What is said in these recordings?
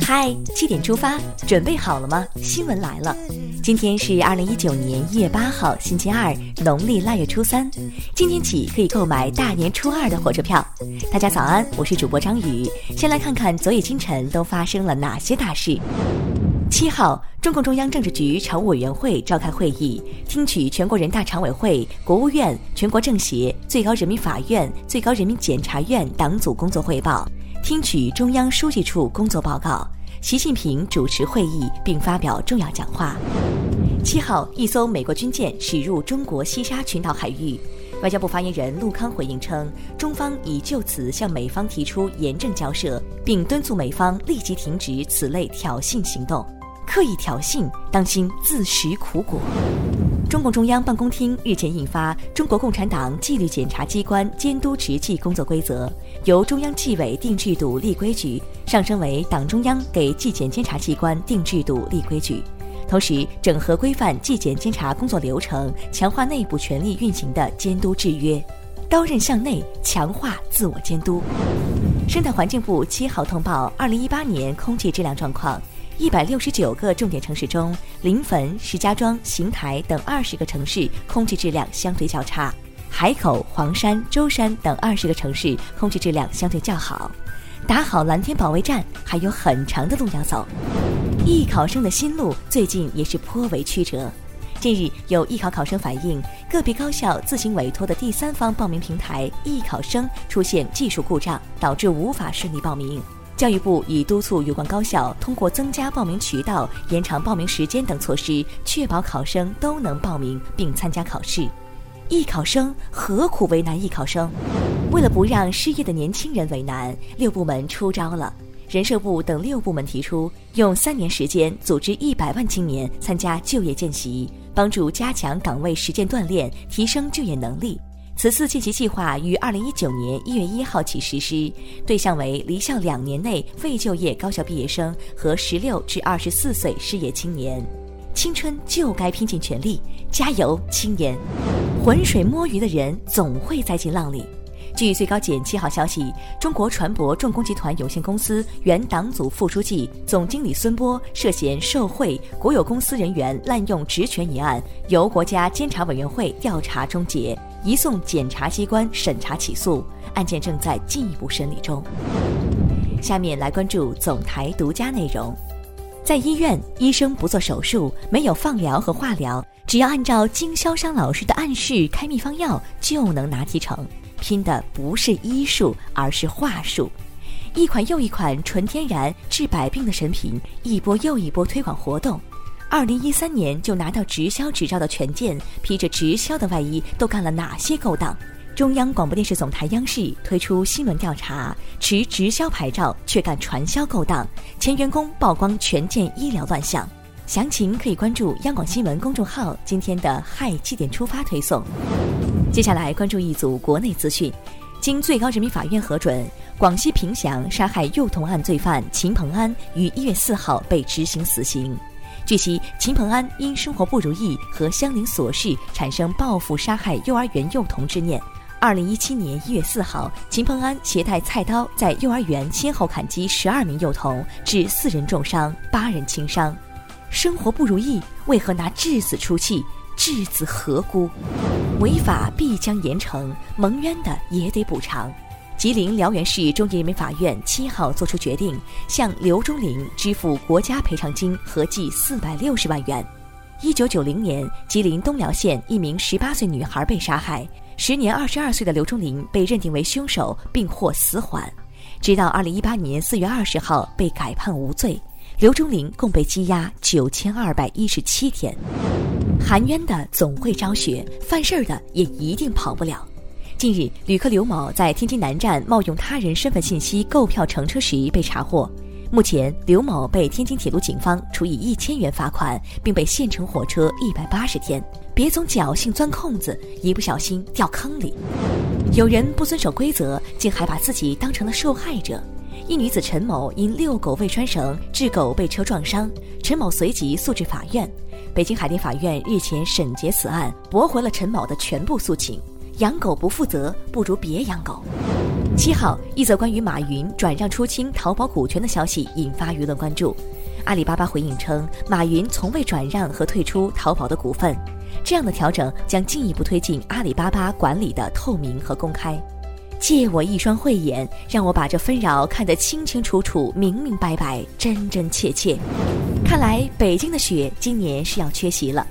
嗨，七点出发，准备好了吗？新闻来了，今天是二零一九年一月八号，星期二，农历腊月初三。今天起可以购买大年初二的火车票。大家早安，我是主播张宇。先来看看昨夜今晨都发生了哪些大事。七号，中共中央政治局常务委员会召开会议，听取全国人大常委会、国务院、全国政协、最高人民法院、最高人民检察院党组工作汇报。听取中央书记处工作报告，习近平主持会议并发表重要讲话。七号，一艘美国军舰驶入中国西沙群岛海域，外交部发言人陆康回应称，中方已就此向美方提出严正交涉，并敦促美方立即停止此类挑衅行动，刻意挑衅，当心自食苦果。中共中央办公厅日前印发《中国共产党纪律检查机关监督执纪工作规则》，由中央纪委定制度立规矩，上升为党中央给纪检监察机关定制度立规矩。同时，整合规范纪检监察工作流程，强化内部权力运行的监督制约，刀刃向内，强化自我监督。生态环境部七号通报二零一八年空气质量状况。一百六十九个重点城市中，临汾、石家庄、邢台等二十个城市空气质量相对较差；海口、黄山、舟山等二十个城市空气质量相对较好。打好蓝天保卫战还有很长的路要走。艺考生的心路最近也是颇为曲折。近日，有艺考考生反映，个别高校自行委托的第三方报名平台艺考生出现技术故障，导致无法顺利报名。教育部已督促有关高校通过增加报名渠道、延长报名时间等措施，确保考生都能报名并参加考试。艺考生何苦为难艺考生？为了不让失业的年轻人为难，六部门出招了。人社部等六部门提出，用三年时间组织一百万青年参加就业见习，帮助加强岗位实践锻炼，提升就业能力。此次晋级计划于二零一九年一月一号起实施，对象为离校两年内未就业高校毕业生和十六至二十四岁失业青年。青春就该拼尽全力，加油，青年！浑水摸鱼的人总会栽进浪里。据最高检七号消息，中国船舶重工集团有限公司原党组副书记、总经理孙波涉嫌受贿、国有公司人员滥用职权一案，由国家监察委员会调查终结。移送检察机关审查起诉，案件正在进一步审理中。下面来关注总台独家内容。在医院，医生不做手术，没有放疗和化疗，只要按照经销商老师的暗示开秘方药，就能拿提成。拼的不是医术，而是话术。一款又一款纯天然治百病的神品，一波又一波推广活动。二零一三年就拿到直销执照的权健，披着直销的外衣，都干了哪些勾当？中央广播电视总台央视推出新闻调查，持直销牌照却干传销勾当，前员工曝光权健医疗乱象。详情可以关注央广新闻公众号今天的“嗨七点出发”推送。接下来关注一组国内资讯，经最高人民法院核准，广西凭祥杀害幼童案罪犯秦鹏安于一月四号被执行死刑。据悉，秦鹏安因生活不如意和相邻琐事，产生报复杀害幼儿园幼童之念。二零一七年一月四号，秦鹏安携带菜刀在幼儿园先后砍击十二名幼童，致四人重伤，八人轻伤。生活不如意，为何拿致死出气？致子何辜？违法必将严惩，蒙冤的也得补偿。吉林辽源市中级人民法院七号作出决定，向刘忠林支付国家赔偿金合计四百六十万元。一九九零年，吉林东辽县一名十八岁女孩被杀害，时年二十二岁的刘忠林被认定为凶手，并获死缓。直到二零一八年四月二十号被改判无罪，刘忠林共被羁押九千二百一十七天。含冤的总会昭雪，犯事儿的也一定跑不了。近日，旅客刘某在天津南站冒用他人身份信息购票乘车时被查获。目前，刘某被天津铁路警方处以一千元罚款，并被限乘火车一百八十天。别总侥幸钻空子，一不小心掉坑里。有人不遵守规则，竟还把自己当成了受害者。一女子陈某因遛狗未拴绳，致狗被车撞伤，陈某随即诉至法院。北京海淀法院日前审结此案，驳回了陈某的全部诉请。养狗不负责，不如别养狗。七号，一则关于马云转让出清淘宝股权的消息引发舆论关注。阿里巴巴回应称，马云从未转让和退出淘宝的股份，这样的调整将进一步推进阿里巴巴管理的透明和公开。借我一双慧眼，让我把这纷扰看得清清楚楚、明明白白、真真切切。看来北京的雪今年是要缺席了。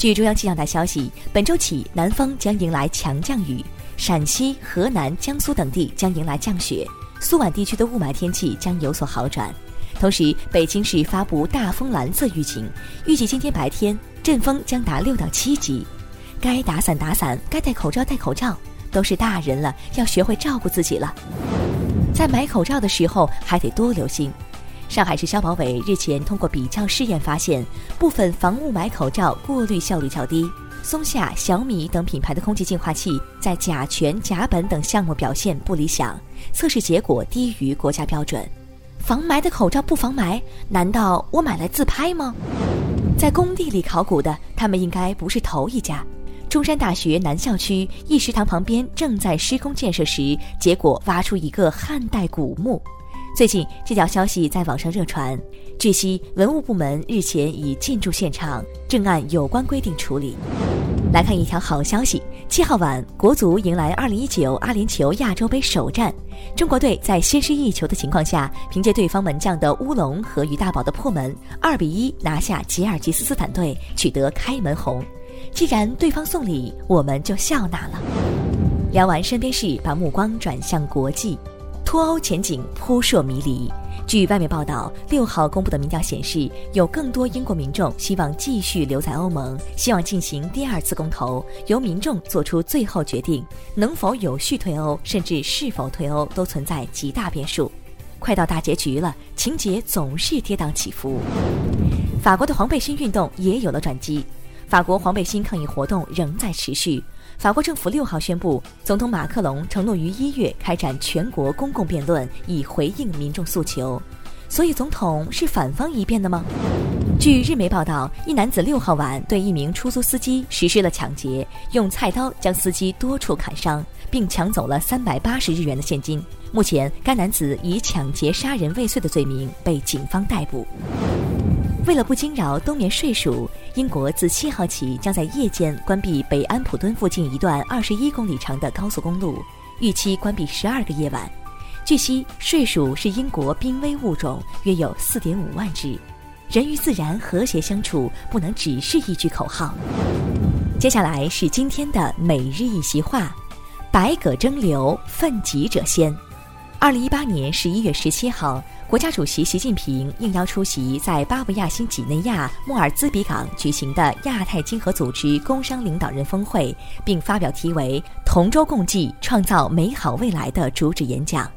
据中央气象台消息，本周起南方将迎来强降雨，陕西、河南、江苏等地将迎来降雪，苏皖地区的雾霾天气将有所好转。同时，北京市发布大风蓝色预警，预计今天白天阵风将达六到七级，该打伞打伞，该戴口罩戴口罩。都是大人了，要学会照顾自己了。在买口罩的时候，还得多留心。上海市消保委日前通过比较试验发现，部分防雾霾口罩过滤效率较低。松下、小米等品牌的空气净化器在甲醛、甲苯等项目表现不理想，测试结果低于国家标准。防霾的口罩不防霾，难道我买来自拍吗？在工地里考古的，他们应该不是头一家。中山大学南校区一食堂旁边正在施工建设时，结果挖出一个汉代古墓。最近这条消息在网上热传。据悉，文物部门日前已进驻现场，正按有关规定处理。来看一条好消息：七号晚，国足迎来二零一九阿联酋亚洲杯首战，中国队在先失一球的情况下，凭借对方门将的乌龙和于大宝的破门，二比一拿下吉尔吉斯斯坦队，取得开门红。既然对方送礼，我们就笑纳了。聊完身边事，把目光转向国际，脱欧前景扑朔迷离。据外媒报道，六号公布的民调显示，有更多英国民众希望继续留在欧盟，希望进行第二次公投，由民众做出最后决定，能否有序退欧，甚至是否退欧，都存在极大变数。快到大结局了，情节总是跌宕起伏。法国的黄背心运动也有了转机。法国黄背心抗议活动仍在持续。法国政府六号宣布，总统马克龙承诺于一月开展全国公共辩论，以回应民众诉求。所以，总统是反方一辩的吗？据日媒报道，一男子六号晚对一名出租司机实施了抢劫，用菜刀将司机多处砍伤，并抢走了三百八十日元的现金。目前，该男子以抢劫杀人未遂的罪名被警方逮捕。为了不惊扰冬眠睡鼠，英国自七号起将在夜间关闭北安普敦附近一段二十一公里长的高速公路，预期关闭十二个夜晚。据悉，睡鼠是英国濒危物种，约有四点五万只。人与自然和谐相处，不能只是一句口号。接下来是今天的每日一席话：百舸争流，奋楫者先。二零一八年十一月十七号。国家主席习近平应邀出席在巴布亚新几内亚莫尔兹比港举行的亚太经合组织工商领导人峰会，并发表题为“同舟共济，创造美好未来”的主旨演讲。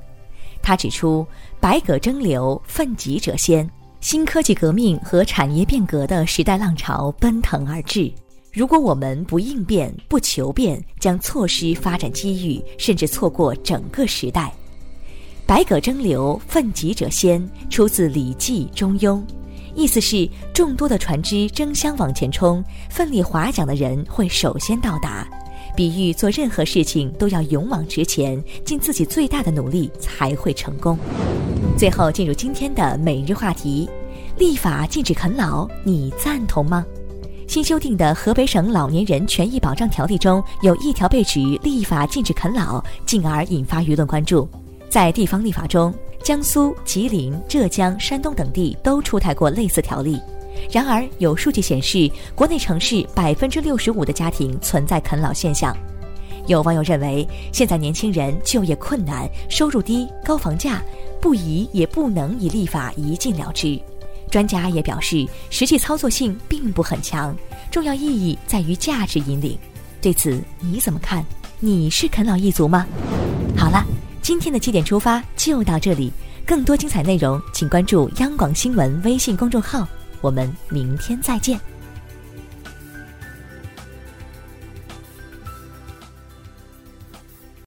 他指出，百舸争流，奋楫者先，新科技革命和产业变革的时代浪潮奔腾而至。如果我们不应变、不求变，将错失发展机遇，甚至错过整个时代。百舸争流，奋楫者先，出自《礼记·中庸》，意思是众多的船只争相往前冲，奋力划桨的人会首先到达。比喻做任何事情都要勇往直前，尽自己最大的努力才会成功。最后进入今天的每日话题：立法禁止啃老，你赞同吗？新修订的河北省老年人权益保障条例中有一条被指立法禁止啃老，进而引发舆论关注。在地方立法中，江苏、吉林、浙江、山东等地都出台过类似条例。然而，有数据显示，国内城市百分之六十五的家庭存在啃老现象。有网友认为，现在年轻人就业困难、收入低、高房价，不宜也不能以立法一禁了之。专家也表示，实际操作性并不很强，重要意义在于价值引领。对此你怎么看？你是啃老一族吗？好了。今天的七点出发就到这里，更多精彩内容请关注央广新闻微信公众号，我们明天再见。